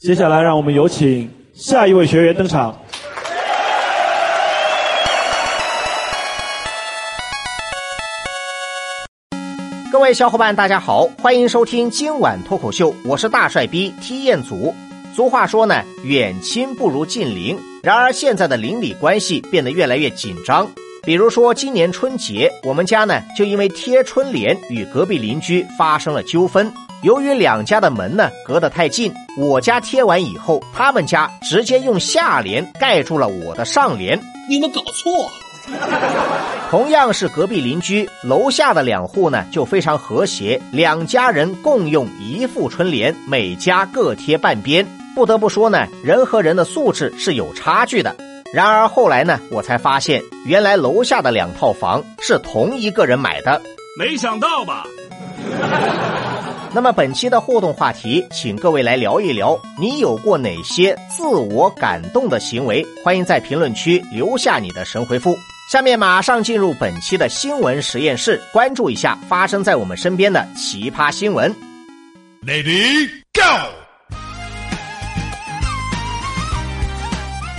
接下来，让我们有请下一位学员登场。各位小伙伴，大家好，欢迎收听今晚脱口秀，我是大帅逼踢彦祖。俗话说呢，远亲不如近邻。然而现在的邻里关系变得越来越紧张。比如说今年春节，我们家呢就因为贴春联与隔壁邻居发生了纠纷。由于两家的门呢隔得太近，我家贴完以后，他们家直接用下联盖住了我的上联。你们搞错。同样是隔壁邻居，楼下的两户呢就非常和谐，两家人共用一副春联，每家各贴半边。不得不说呢，人和人的素质是有差距的。然而后来呢，我才发现，原来楼下的两套房是同一个人买的。没想到吧？那么本期的互动话题，请各位来聊一聊，你有过哪些自我感动的行为？欢迎在评论区留下你的神回复。下面马上进入本期的新闻实验室，关注一下发生在我们身边的奇葩新闻。Lady Go。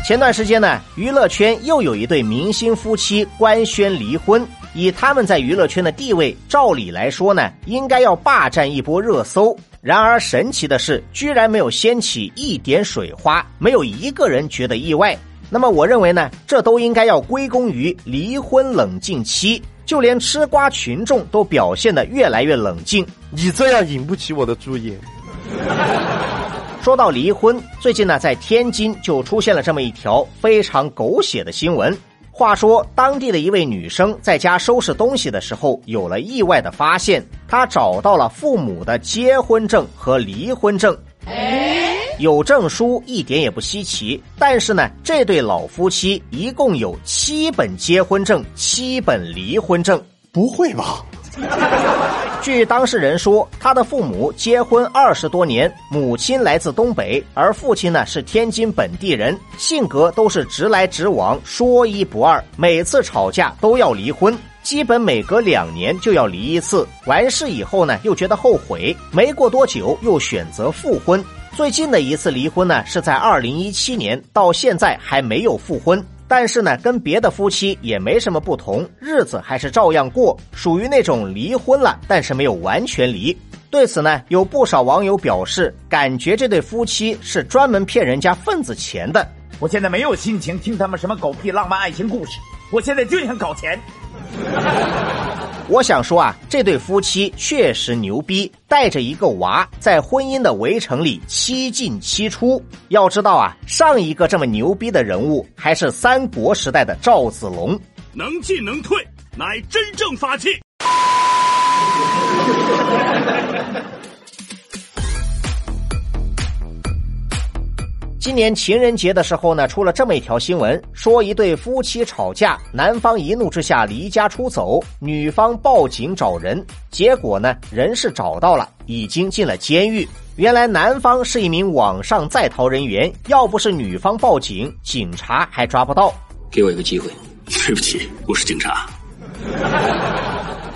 前段时间呢，娱乐圈又有一对明星夫妻官宣离婚。以他们在娱乐圈的地位，照理来说呢，应该要霸占一波热搜。然而神奇的是，居然没有掀起一点水花，没有一个人觉得意外。那么我认为呢，这都应该要归功于离婚冷静期。就连吃瓜群众都表现得越来越冷静。你这样引不起我的注意。说到离婚，最近呢，在天津就出现了这么一条非常狗血的新闻。话说，当地的一位女生在家收拾东西的时候，有了意外的发现，她找到了父母的结婚证和离婚证。有证书一点也不稀奇，但是呢，这对老夫妻一共有七本结婚证，七本离婚证。不会吧？据当事人说，他的父母结婚二十多年，母亲来自东北，而父亲呢是天津本地人，性格都是直来直往，说一不二，每次吵架都要离婚，基本每隔两年就要离一次。完事以后呢，又觉得后悔，没过多久又选择复婚。最近的一次离婚呢，是在二零一七年，到现在还没有复婚。但是呢，跟别的夫妻也没什么不同，日子还是照样过，属于那种离婚了，但是没有完全离。对此呢，有不少网友表示，感觉这对夫妻是专门骗人家份子钱的。我现在没有心情听他们什么狗屁浪漫爱情故事，我现在就想搞钱。我想说啊，这对夫妻确实牛逼，带着一个娃在婚姻的围城里七进七出。要知道啊，上一个这么牛逼的人物还是三国时代的赵子龙，能进能退，乃真正法器。今年情人节的时候呢，出了这么一条新闻，说一对夫妻吵架，男方一怒之下离家出走，女方报警找人，结果呢，人是找到了，已经进了监狱。原来男方是一名网上在逃人员，要不是女方报警，警察还抓不到。给我一个机会，对不起，我是警察。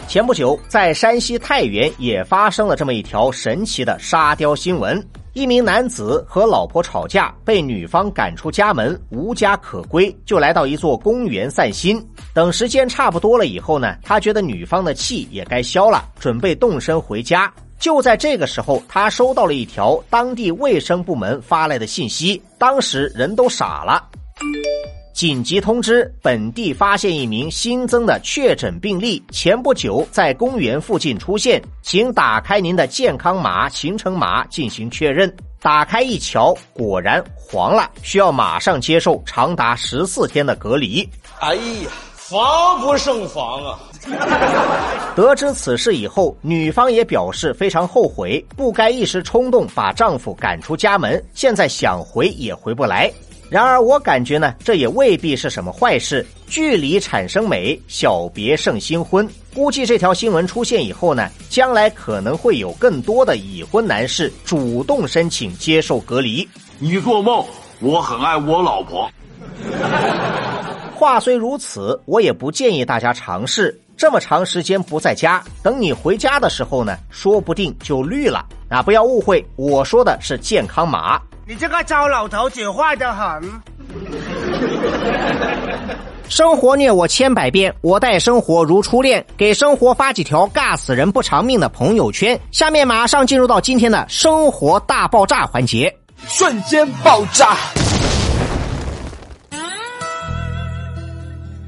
前不久，在山西太原也发生了这么一条神奇的沙雕新闻。一名男子和老婆吵架，被女方赶出家门，无家可归，就来到一座公园散心。等时间差不多了以后呢，他觉得女方的气也该消了，准备动身回家。就在这个时候，他收到了一条当地卫生部门发来的信息，当时人都傻了。紧急通知！本地发现一名新增的确诊病例，前不久在公园附近出现，请打开您的健康码、行程码进行确认。打开一瞧，果然黄了，需要马上接受长达十四天的隔离。哎呀，防不胜防啊！得知此事以后，女方也表示非常后悔，不该一时冲动把丈夫赶出家门，现在想回也回不来。然而，我感觉呢，这也未必是什么坏事。距离产生美，小别胜新婚。估计这条新闻出现以后呢，将来可能会有更多的已婚男士主动申请接受隔离。你做梦！我很爱我老婆。话虽如此，我也不建议大家尝试。这么长时间不在家，等你回家的时候呢，说不定就绿了。啊，不要误会，我说的是健康码。你这个糟老头子坏得很。生活虐我千百遍，我待生活如初恋。给生活发几条尬死人不偿命的朋友圈。下面马上进入到今天的生活大爆炸环节，瞬间爆炸。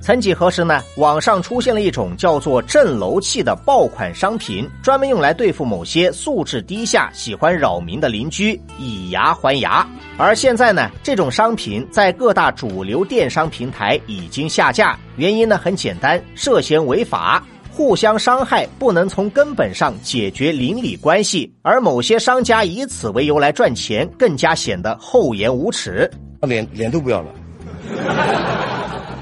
曾几何时呢，网上出现了一种叫做震楼器的爆款商品，专门用来对付某些素质低下、喜欢扰民的邻居，以牙还牙。而现在呢，这种商品在各大主流电商平台已经下架，原因呢很简单，涉嫌违法，互相伤害，不能从根本上解决邻里关系。而某些商家以此为由来赚钱，更加显得厚颜无耻，脸脸都不要了。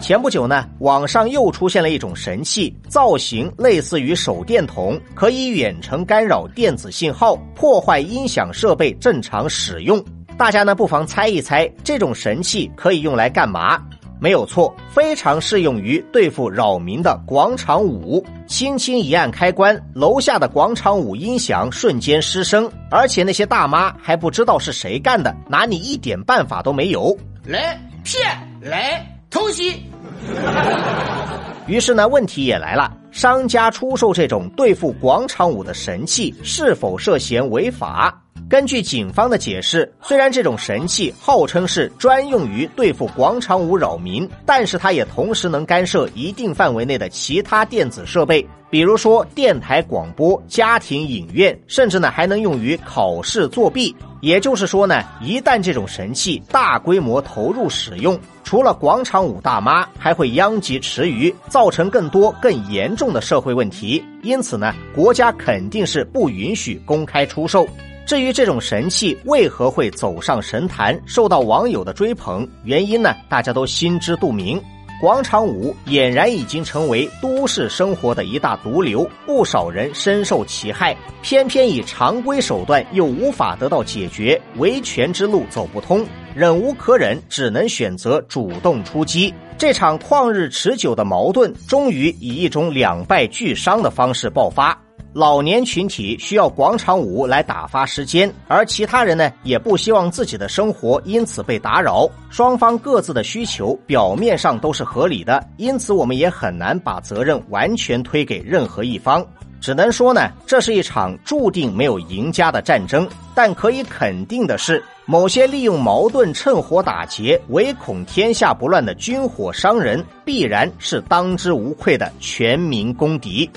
前不久呢，网上又出现了一种神器，造型类似于手电筒，可以远程干扰电子信号，破坏音响设备正常使用。大家呢不妨猜一猜，这种神器可以用来干嘛？没有错，非常适用于对付扰民的广场舞。轻轻一按开关，楼下的广场舞音响瞬间失声，而且那些大妈还不知道是谁干的，拿你一点办法都没有。来骗来。偷袭。于是呢，问题也来了：商家出售这种对付广场舞的神器，是否涉嫌违法？根据警方的解释，虽然这种神器号称是专用于对付广场舞扰民，但是它也同时能干涉一定范围内的其他电子设备，比如说电台广播、家庭影院，甚至呢还能用于考试作弊。也就是说呢，一旦这种神器大规模投入使用，除了广场舞大妈，还会殃及池鱼，造成更多更严重的社会问题。因此呢，国家肯定是不允许公开出售。至于这种神器为何会走上神坛，受到网友的追捧，原因呢，大家都心知肚明。广场舞俨然已经成为都市生活的一大毒瘤，不少人深受其害。偏偏以常规手段又无法得到解决，维权之路走不通，忍无可忍，只能选择主动出击。这场旷日持久的矛盾，终于以一种两败俱伤的方式爆发。老年群体需要广场舞来打发时间，而其他人呢，也不希望自己的生活因此被打扰。双方各自的需求表面上都是合理的，因此我们也很难把责任完全推给任何一方。只能说呢，这是一场注定没有赢家的战争。但可以肯定的是，某些利用矛盾趁火打劫、唯恐天下不乱的军火商人，必然是当之无愧的全民公敌。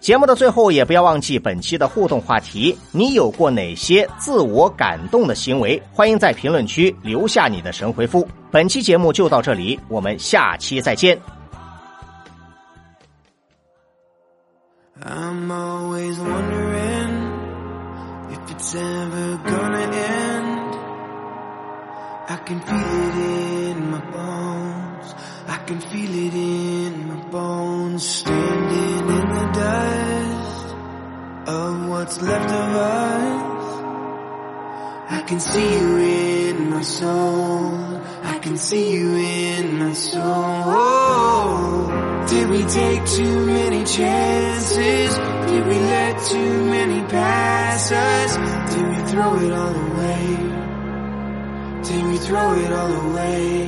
节目的最后，也不要忘记本期的互动话题：你有过哪些自我感动的行为？欢迎在评论区留下你的神回复。本期节目就到这里，我们下期再见。I'm always wondering if it's ever gonna end. I can feel it in my bones. I can feel it in my bones. Standing in the dust of what's left of us. I can see you in my soul. I can see you in my soul. Did we take too many chances? Did we let too many pass us? Did we throw it all away? Did we throw it all away?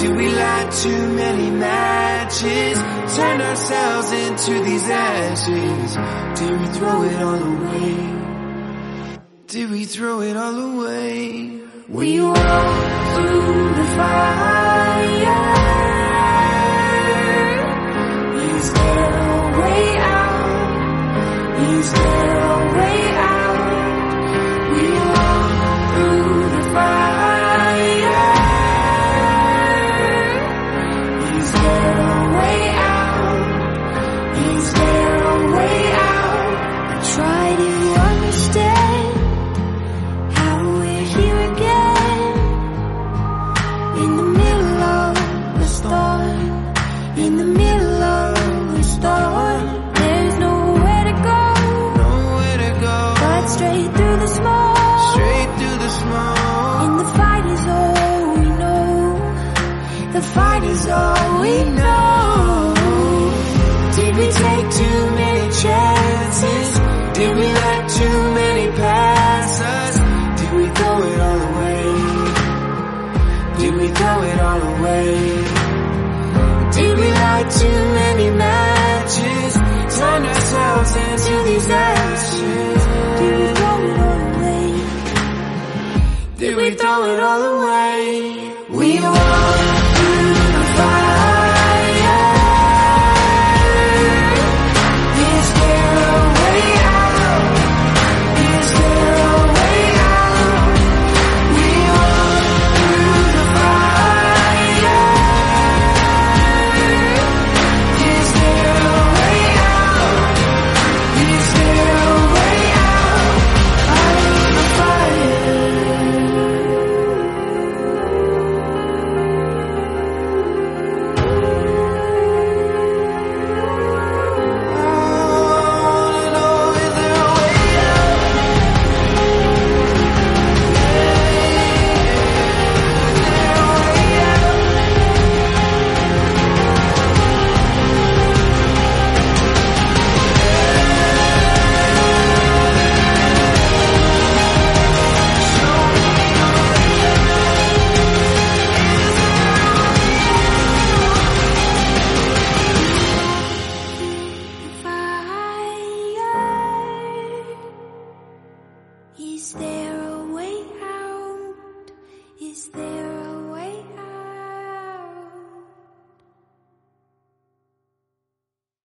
Did we light too many matches? Turn ourselves into these ashes? Did we throw it all away? Did we throw it all away? We walk through the fire. Is all we know. Did we take too many chances? Did we let too many pass us? Did we throw it all away? Did we throw it all away? Did we light too many matches? Turn ourselves into these